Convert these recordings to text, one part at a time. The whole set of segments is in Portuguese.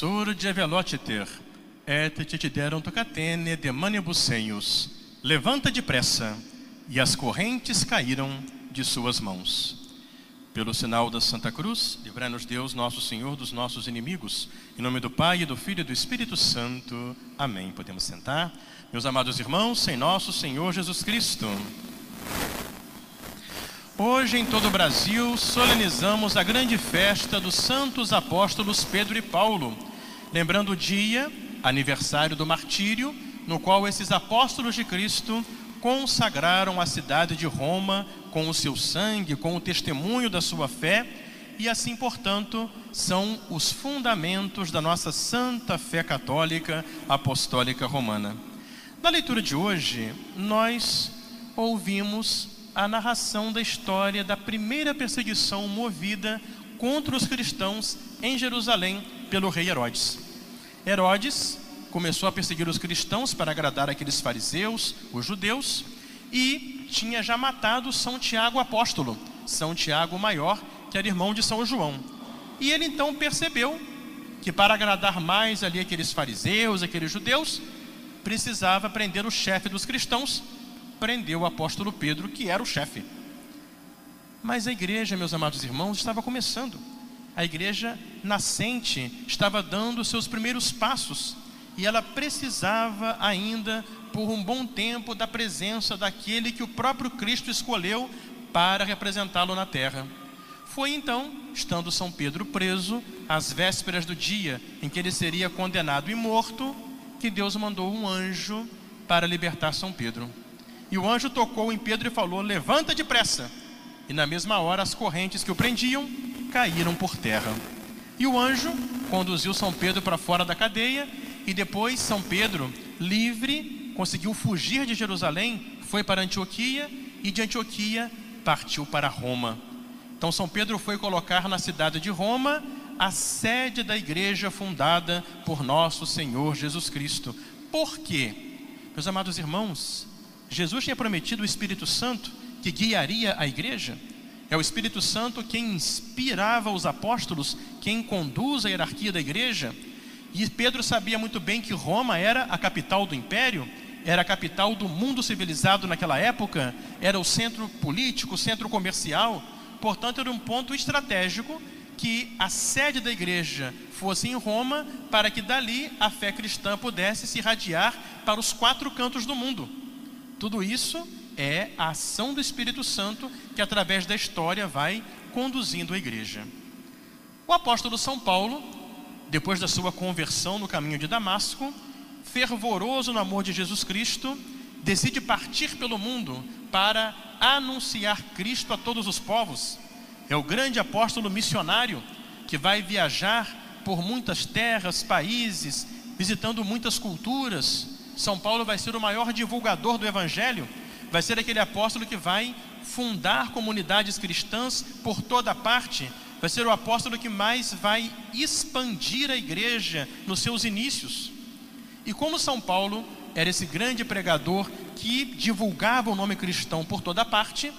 Surge velociter, et titideram tocatene de manibus senhos. Levanta depressa, e as correntes caíram de suas mãos. Pelo sinal da Santa Cruz, livrai-nos Deus, nosso Senhor, dos nossos inimigos. Em nome do Pai, e do Filho e do Espírito Santo. Amém. Podemos sentar. Meus amados irmãos, em nosso Senhor Jesus Cristo. Hoje, em todo o Brasil, solenizamos a grande festa dos santos apóstolos Pedro e Paulo, lembrando o dia, aniversário do martírio, no qual esses apóstolos de Cristo consagraram a cidade de Roma com o seu sangue, com o testemunho da sua fé, e assim, portanto, são os fundamentos da nossa santa fé católica apostólica romana. Na leitura de hoje, nós ouvimos a narração da história da primeira perseguição movida contra os cristãos em Jerusalém pelo rei Herodes. Herodes começou a perseguir os cristãos para agradar aqueles fariseus, os judeus, e tinha já matado São Tiago apóstolo, São Tiago maior, que era irmão de São João. E ele então percebeu que para agradar mais ali aqueles fariseus, aqueles judeus, precisava prender o chefe dos cristãos, prendeu o apóstolo Pedro, que era o chefe. Mas a igreja, meus amados irmãos, estava começando. A igreja nascente estava dando seus primeiros passos e ela precisava ainda, por um bom tempo, da presença daquele que o próprio Cristo escolheu para representá-lo na terra. Foi então, estando São Pedro preso, às vésperas do dia em que ele seria condenado e morto, que Deus mandou um anjo para libertar São Pedro. E o anjo tocou em Pedro e falou: Levanta depressa. E na mesma hora as correntes que o prendiam caíram por terra. E o anjo conduziu São Pedro para fora da cadeia e depois São Pedro, livre, conseguiu fugir de Jerusalém, foi para Antioquia e de Antioquia partiu para Roma. Então São Pedro foi colocar na cidade de Roma a sede da igreja fundada por nosso Senhor Jesus Cristo. Por quê? Meus amados irmãos, Jesus tinha prometido o Espírito Santo que guiaria a igreja. É o Espírito Santo quem inspirava os apóstolos, quem conduz a hierarquia da igreja. E Pedro sabia muito bem que Roma era a capital do império, era a capital do mundo civilizado naquela época, era o centro político, o centro comercial, portanto, era um ponto estratégico que a sede da igreja fosse em Roma, para que dali a fé cristã pudesse se irradiar para os quatro cantos do mundo. Tudo isso é a ação do Espírito Santo que, através da história, vai conduzindo a igreja. O apóstolo São Paulo depois da sua conversão no caminho de Damasco, fervoroso no amor de Jesus Cristo, decide partir pelo mundo para anunciar Cristo a todos os povos. É o grande apóstolo missionário que vai viajar por muitas terras, países, visitando muitas culturas. São Paulo vai ser o maior divulgador do evangelho, vai ser aquele apóstolo que vai fundar comunidades cristãs por toda parte, vai ser o apóstolo que mais vai expandir a igreja nos seus inícios. E como São Paulo era esse grande pregador que divulgava o nome cristão por toda parte,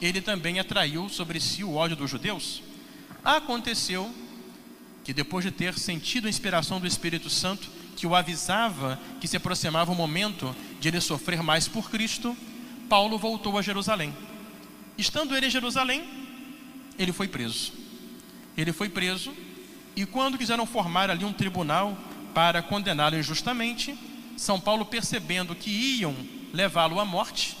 ele também atraiu sobre si o ódio dos judeus. Aconteceu que depois de ter sentido a inspiração do Espírito Santo, que o avisava que se aproximava o momento de ele sofrer mais por Cristo, Paulo voltou a Jerusalém. Estando ele em Jerusalém, ele foi preso ele foi preso e quando quiseram formar ali um tribunal para condená-lo injustamente, São Paulo percebendo que iam levá-lo à morte,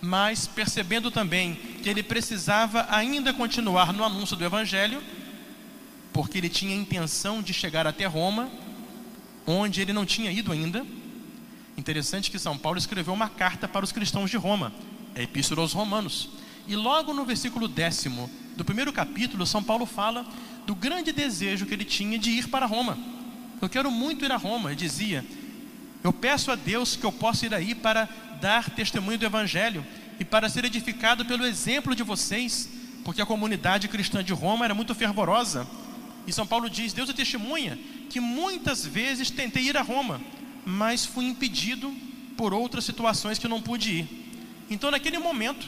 mas percebendo também que ele precisava ainda continuar no anúncio do evangelho, porque ele tinha a intenção de chegar até Roma, onde ele não tinha ido ainda. Interessante que São Paulo escreveu uma carta para os cristãos de Roma, a Epístola aos Romanos. E logo no versículo décimo do primeiro capítulo, São Paulo fala do grande desejo que ele tinha de ir para Roma. Eu quero muito ir a Roma, ele dizia. Eu peço a Deus que eu possa ir aí para dar testemunho do Evangelho e para ser edificado pelo exemplo de vocês, porque a comunidade cristã de Roma era muito fervorosa. E São Paulo diz: Deus é testemunha que muitas vezes tentei ir a Roma, mas fui impedido por outras situações que não pude ir. Então, naquele momento,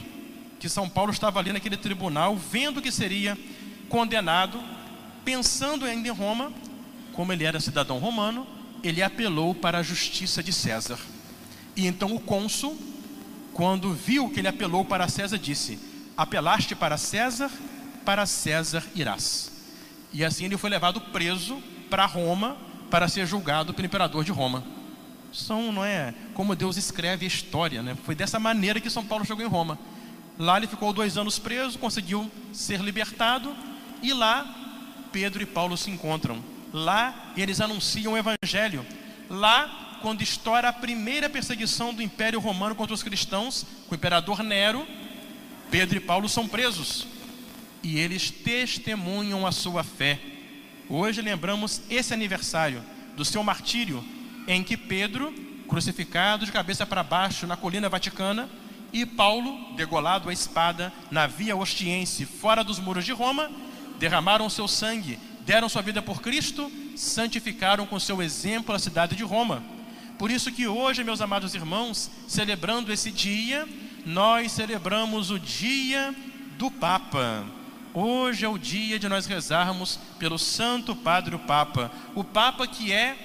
que São Paulo estava ali naquele tribunal, vendo que seria condenado, pensando ainda em Roma, como ele era cidadão romano, ele apelou para a justiça de César. E então o cônsul, quando viu que ele apelou para César, disse: Apelaste para César, para César irás. E assim ele foi levado preso para Roma para ser julgado pelo imperador de Roma. São, não é, como Deus escreve a história, né? Foi dessa maneira que São Paulo chegou em Roma. Lá ele ficou dois anos preso, conseguiu ser libertado e lá Pedro e Paulo se encontram. Lá eles anunciam o evangelho. Lá, quando estoura a primeira perseguição do Império Romano contra os cristãos, com o imperador Nero, Pedro e Paulo são presos e eles testemunham a sua fé. Hoje lembramos esse aniversário do seu martírio, em que Pedro, crucificado de cabeça para baixo na colina vaticana, e Paulo, degolado a espada na via ostiense, fora dos muros de Roma, derramaram seu sangue, deram sua vida por Cristo, santificaram com seu exemplo a cidade de Roma. Por isso que hoje, meus amados irmãos, celebrando esse dia, nós celebramos o dia do Papa. Hoje é o dia de nós rezarmos pelo Santo Padre o Papa, o Papa que é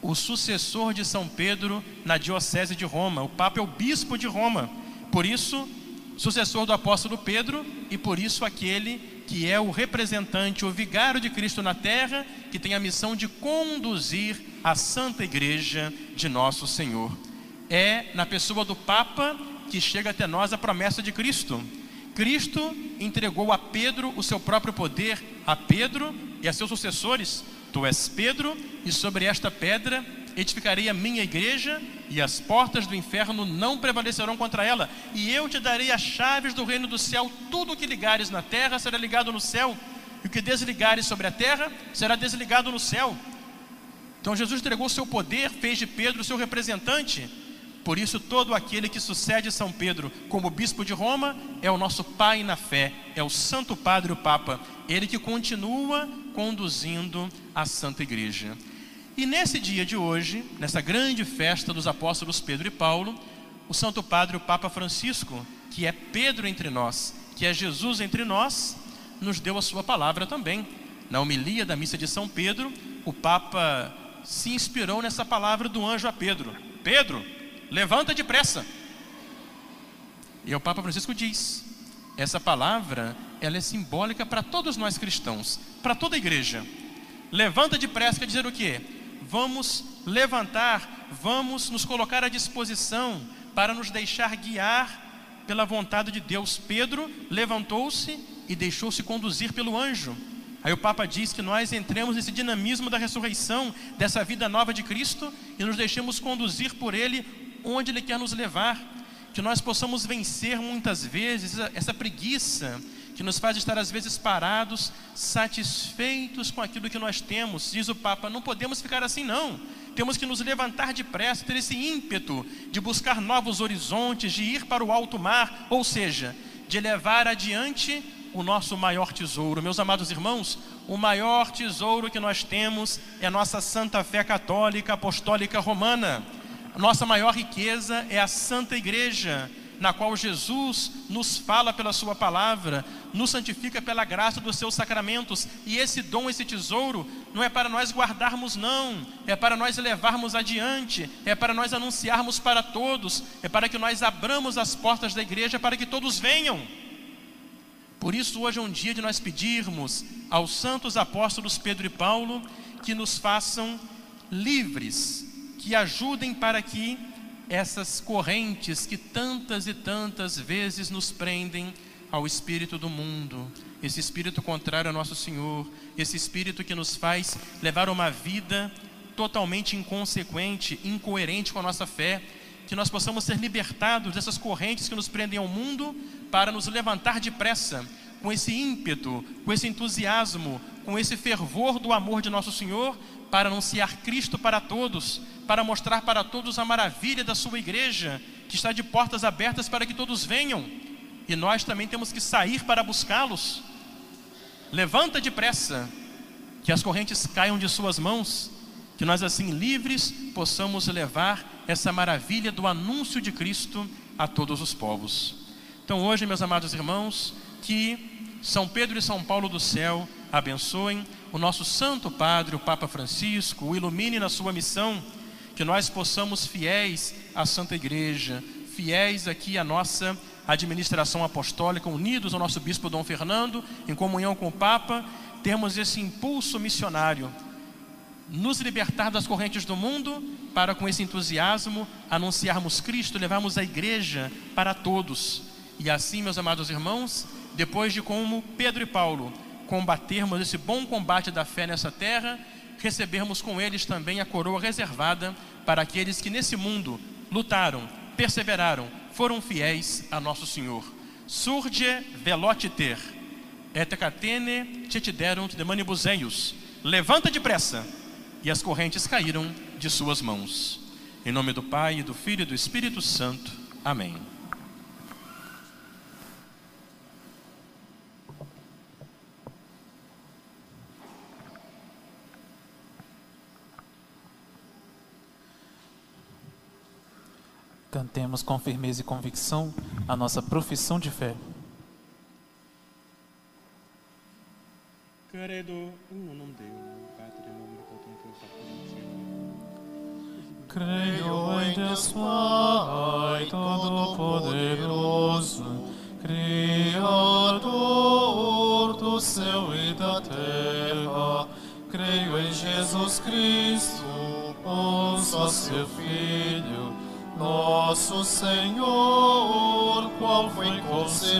o sucessor de São Pedro na Diocese de Roma. O Papa é o bispo de Roma, por isso, sucessor do apóstolo Pedro e por isso aquele que é o representante, o vigário de Cristo na terra, que tem a missão de conduzir a Santa Igreja de Nosso Senhor. É na pessoa do Papa que chega até nós a promessa de Cristo. Cristo entregou a Pedro o seu próprio poder, a Pedro e a seus sucessores. Tu és Pedro, e sobre esta pedra edificarei a minha igreja, e as portas do inferno não prevalecerão contra ela. E eu te darei as chaves do reino do céu. Tudo o que ligares na terra será ligado no céu, e o que desligares sobre a terra será desligado no céu. Então Jesus entregou o seu poder, fez de Pedro o seu representante. Por isso, todo aquele que sucede São Pedro como bispo de Roma é o nosso pai na fé, é o Santo Padre, o Papa, ele que continua conduzindo a Santa Igreja. E nesse dia de hoje, nessa grande festa dos apóstolos Pedro e Paulo, o Santo Padre, o Papa Francisco, que é Pedro entre nós, que é Jesus entre nós, nos deu a sua palavra também. Na homilia da missa de São Pedro, o Papa se inspirou nessa palavra do anjo a Pedro: Pedro, levanta depressa. E o Papa Francisco diz: essa palavra ela é simbólica para todos nós cristãos, para toda a igreja. Levanta depressa quer dizer o quê? Vamos levantar, vamos nos colocar à disposição para nos deixar guiar pela vontade de Deus. Pedro levantou-se e deixou-se conduzir pelo anjo. Aí o Papa diz que nós entremos nesse dinamismo da ressurreição, dessa vida nova de Cristo e nos deixemos conduzir por Ele onde Ele quer nos levar, que nós possamos vencer muitas vezes essa, preguiça que nos faz estar às vezes parados, satisfeitos com aquilo que nós temos. Diz o Papa, não podemos ficar assim não. Temos que nos levantar depressa, ter esse ímpeto de buscar novos horizontes, de ir para o alto mar, ou seja, de levar adiante o nosso maior tesouro. Meus amados irmãos, o maior tesouro que nós temos é a nossa santa fé católica apostólica romana. A nossa maior riqueza é a Santa Igreja, na qual Jesus nos fala pela Sua palavra, nos santifica pela graça dos seus sacramentos. E esse dom, esse tesouro, não é para nós guardarmos, não, é para nós levarmos adiante, é para nós anunciarmos para todos, é para que nós abramos as portas da igreja para que todos venham. Por isso, hoje é um dia de nós pedirmos aos santos apóstolos Pedro e Paulo que nos façam livres que ajudem para que essas correntes que tantas e tantas vezes nos prendem ao espírito do mundo, esse espírito contrário ao nosso Senhor, esse espírito que nos faz levar uma vida totalmente inconsequente, incoerente com a nossa fé, que nós possamos ser libertados dessas correntes que nos prendem ao mundo para nos levantar depressa com esse ímpeto, com esse entusiasmo, com esse fervor do amor de nosso Senhor para anunciar Cristo para todos, para mostrar para todos a maravilha da sua igreja, que está de portas abertas para que todos venham. E nós também temos que sair para buscá-los. Levanta depressa, que as correntes caiam de suas mãos, que nós assim livres possamos levar essa maravilha do anúncio de Cristo a todos os povos. Então hoje, meus amados irmãos, que São Pedro e São Paulo do céu abençoem o nosso Santo Padre, o Papa Francisco, o ilumine na sua missão, que nós possamos fiéis à Santa Igreja, fiéis aqui à nossa administração apostólica, unidos ao nosso Bispo Dom Fernando, em comunhão com o Papa, termos esse impulso missionário, nos libertar das correntes do mundo, para com esse entusiasmo anunciarmos Cristo, levarmos a igreja para todos. E assim, meus amados irmãos, depois de como Pedro e Paulo combatermos esse bom combate da fé nessa terra, recebermos com eles também a coroa reservada para aqueles que nesse mundo lutaram, perseveraram, foram fiéis a nosso Senhor. Surge velotiter, et catene tetiderunt de manibuseius. Levanta depressa. E as correntes caíram de suas mãos. Em nome do Pai, do Filho e do Espírito Santo. Amém. Cantemos com firmeza e convicção a nossa profissão de fé. Credo in unum Deum, Patrem omnipotentem, Creio em Deus Pai Todo-Poderoso, Criador do céu e da terra. Creio em Jesus Cristo, o só seu Filho, nosso Senhor, qual foi concebido